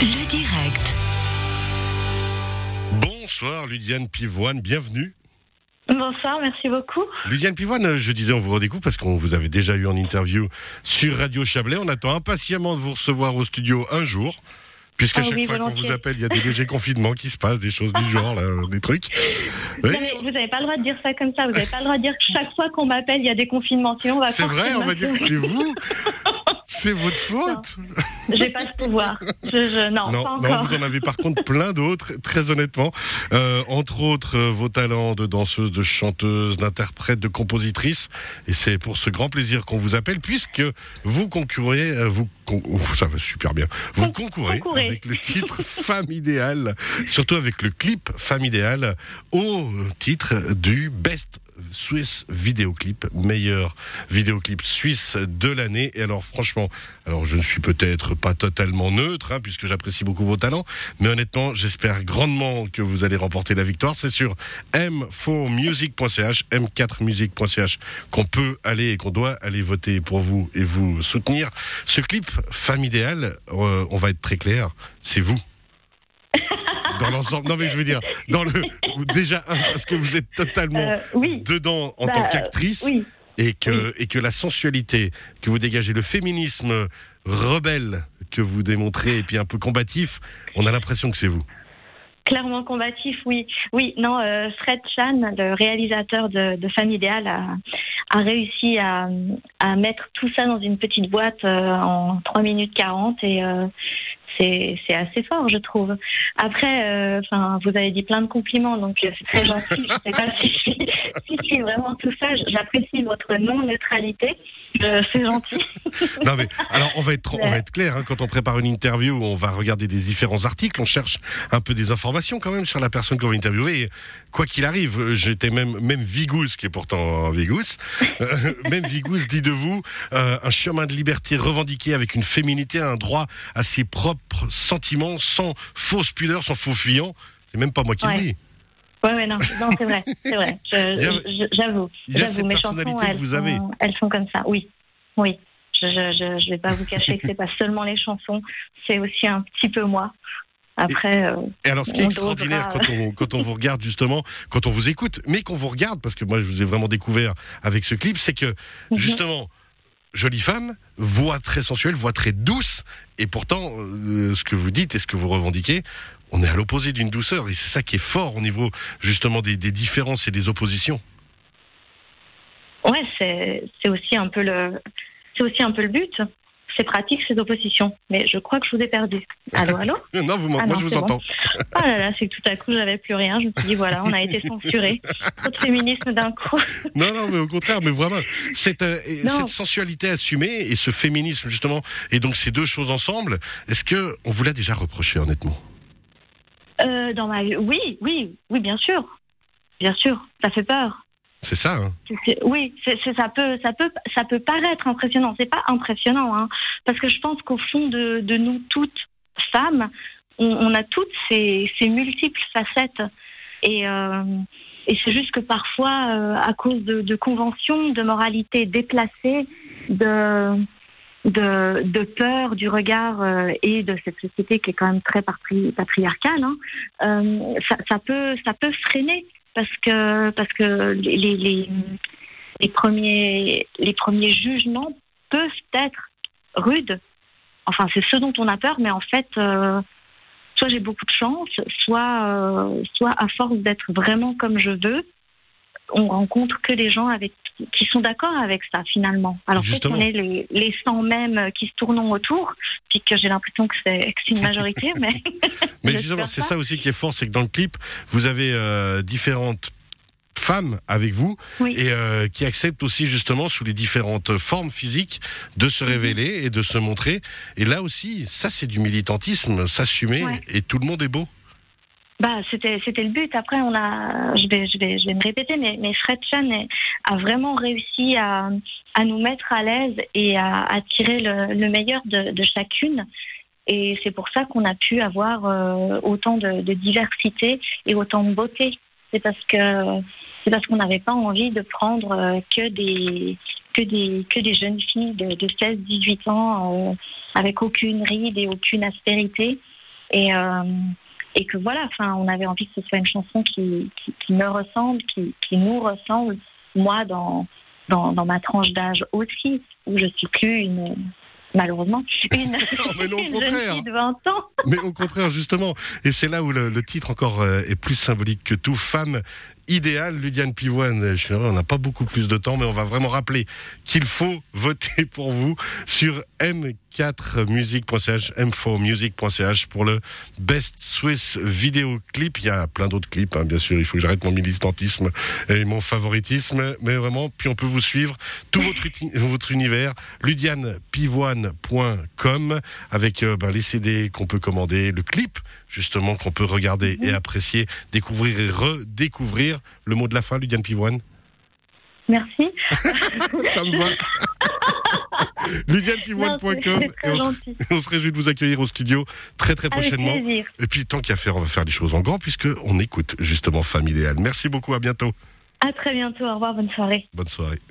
Le direct. Bonsoir Ludiane Pivoine, bienvenue. Bonsoir, merci beaucoup. Ludiane Pivoine, je disais on vous redécouvre parce qu'on vous avait déjà eu en interview sur Radio Chablais. On attend impatiemment de vous recevoir au studio un jour. Puisqu'à Ah chaque oui, fois qu'on vous appelle, il y a des légers confinements qui se passent, des choses du genre, là, des trucs. Vous n'avez pas le droit de dire ça comme ça. Vous n'avez pas le droit de dire que chaque fois qu'on m'appelle, il y a des confinements. Sinon, on va c'est vrai, on va dire que c'est vous. C'est votre faute. J'ai pas ce pouvoir. Je, je- non, Non, pas non, vous en avez par contre plein d'autres, très honnêtement. Euh, entre autres, euh, vos talents de danseuse, de chanteuse, d'interprète, de compositrice. Et c'est pour ce grand plaisir qu'on vous appelle, puisque vous concourez, euh, vous, con- Ouf, ça va super bien. Vous Con- concourez concourez. avec le titre Femme idéale, surtout avec le clip Femme idéale, au titre du Best Swiss vidéoclip, meilleur vidéoclip suisse de l'année. Et alors, franchement, alors je ne suis peut-être pas totalement neutre, hein, puisque j'apprécie beaucoup vos talents, mais honnêtement, j'espère grandement que vous allez remporter la victoire. C'est sur m4music.ch, m4music.ch qu'on peut aller et qu'on doit aller voter pour vous et vous soutenir. Ce clip Femme idéale, euh, on va être très clair, c'est vous. Dans l'ensemble, non mais je veux dire, dans le déjà un parce que vous êtes totalement Euh, oui. dedans en Bah, tant qu'actrice Oui. et que et que la sensualité que vous dégagez, le féminisme rebelle que vous démontrez et puis un peu combatif, on a l'impression que c'est vous. Clairement combatif, oui. Oui, non, euh, Fred Chan, le réalisateur de, de Femme Idéale, a, a réussi à, à mettre tout ça dans une petite boîte euh, en 3 minutes 40 et c'est assez fort, je trouve. Après, euh, enfin, vous avez dit plein de compliments, donc euh, c'est très gentil. Je sais pas si je suis, si je suis vraiment tout ça. J'apprécie votre non-neutralité. Euh, c'est gentil. Non mais alors on va être on va être clair hein, quand on prépare une interview, on va regarder des différents articles, on cherche un peu des informations quand même sur la personne qu'on va interviewer. Et quoi qu'il arrive, j'étais même même Vigous qui est pourtant Vigous, euh, même Vigous dit de vous euh, un chemin de liberté revendiqué avec une féminité, un droit à ses propres sentiments, sans fausse pudeur, sans faux fuyant. C'est même pas moi qui Ouais. le dis. Ouais, ouais, non, non c'est vrai, c'est vrai. J'avoue. il y a J'avoue, cette mes chansons, que elles vous sont- avez. Elles sont comme ça, oui. Oui. Je, je, je, je vais pas vous cacher que c'est pas seulement les chansons, c'est aussi un petit peu moi. Après, euh, Et alors, ce qui est extraordinaire quand on, quand on vous regarde justement, quand on vous écoute, mais qu'on vous regarde, parce que moi je vous ai vraiment découvert avec ce clip, c'est que Mhm. justement, jolie femme, voix très sensuelle, voix très douce, et pourtant, euh, ce que vous dites et ce que vous revendiquez, on est à l'opposé d'une douceur, et c'est ça qui est fort au niveau justement des, différences et des oppositions. ouais, c'est aussi un peu le but. C'est pratique ces oppositions, mais je crois que je vous ai perdu. Allô, allô Non, vous, Ah moi non, je vous c'est bon. entends. Oh là là, c'est que tout à coup j'avais plus rien. Je me suis dit voilà, on a été censuré. Trop de féminisme d'un coup. Non, non, mais au contraire, mais vraiment, cette, euh, cette sensualité assumée et ce féminisme, justement, et donc ces deux choses ensemble, est-ce que on vous l'a déjà reproché, honnêtement? Euh, dans ma vie, oui, oui, oui, bien sûr, bien sûr, ça fait peur. C'est ça, hein. Oui, ça peut, ça peut, ça peut paraître impressionnant. C'est pas impressionnant, hein, parce que je pense qu'au fond de, nous toutes femmes, on, a toutes ces, multiples facettes, et, euh, et c'est juste que parfois, euh, à cause de, conventions, de moralités déplacées, de peur du regard euh, et de cette société qui est quand même très patri- patriarcale, hein, ça peut ça peut freiner parce que parce que les, les, les, premiers les premiers jugements peuvent être rudes. Enfin, c'est ce dont on a peur, mais en fait, euh, soit j'ai beaucoup de chance, soit euh, soit à force d'être vraiment comme je veux, on rencontre que des gens avec qui sont d'accord avec ça finalement. Alors peut-être qu'on est les, les 100 mêmes qui se tournent autour, puis que j'ai l'impression que c'est une majorité, mais Mais justement, c'est ça aussi qui est fort, c'est que dans le clip, vous avez euh, différentes femmes avec vous Oui. et euh, qui acceptent aussi justement sous les différentes formes physiques de Mhm. se révéler et de se montrer. Et là aussi, ça c'est du militantisme, s'assumer Ouais. et tout le monde est beau. Bah, c'était c'était le but. Après, on a, je vais je vais je vais me répéter, mais mais Fred Chan a vraiment réussi à à nous mettre à l'aise et à, à tirer le, le meilleur de, de chacune. Et c'est pour ça qu'on a pu avoir euh, autant de, de diversité et autant de beauté. C'est parce que c'est parce qu'on n'avait pas envie de prendre euh, que des que des que des jeunes filles de, de 16-18 ans euh, avec aucune ride et aucune aspérité. Et, et que voilà, enfin, on avait envie que ce soit une chanson qui, qui, me ressemble, qui, qui, nous ressemble, moi dans, dans, dans ma tranche d'âge aussi, où je suis plus une malheureusement, une, mais non, au contraire. de 20 ans. mais au contraire, justement. Et c'est là où le, le titre encore euh, est plus symbolique que tout. Femme idéale, Ludiane Pivoine. Je suis on n'a pas beaucoup plus de temps, mais on va vraiment rappeler qu'il faut voter pour vous sur m4music.ch, m4music.ch pour le Best Swiss Video Clip. Il y a plein d'autres clips, hein, bien sûr. Il faut que j'arrête mon militantisme et mon favoritisme, mais vraiment, puis on peut vous suivre tout votre, votre univers, ludianepivoine.com avec euh, ben, les CD qu'on peut commander, le clip justement qu'on peut regarder et apprécier, découvrir et redécouvrir. Le mot de la fin, Ludiane Pivoine Merci. Ça me va. LudianePivoine.com et on, se réjouit de vous accueillir au studio très très prochainement. Et puis tant qu'à faire, on va faire les choses en grand puisque on écoute justement Femme idéale. Merci beaucoup, à bientôt. À très bientôt, au revoir, bonne soirée. Bonne soirée.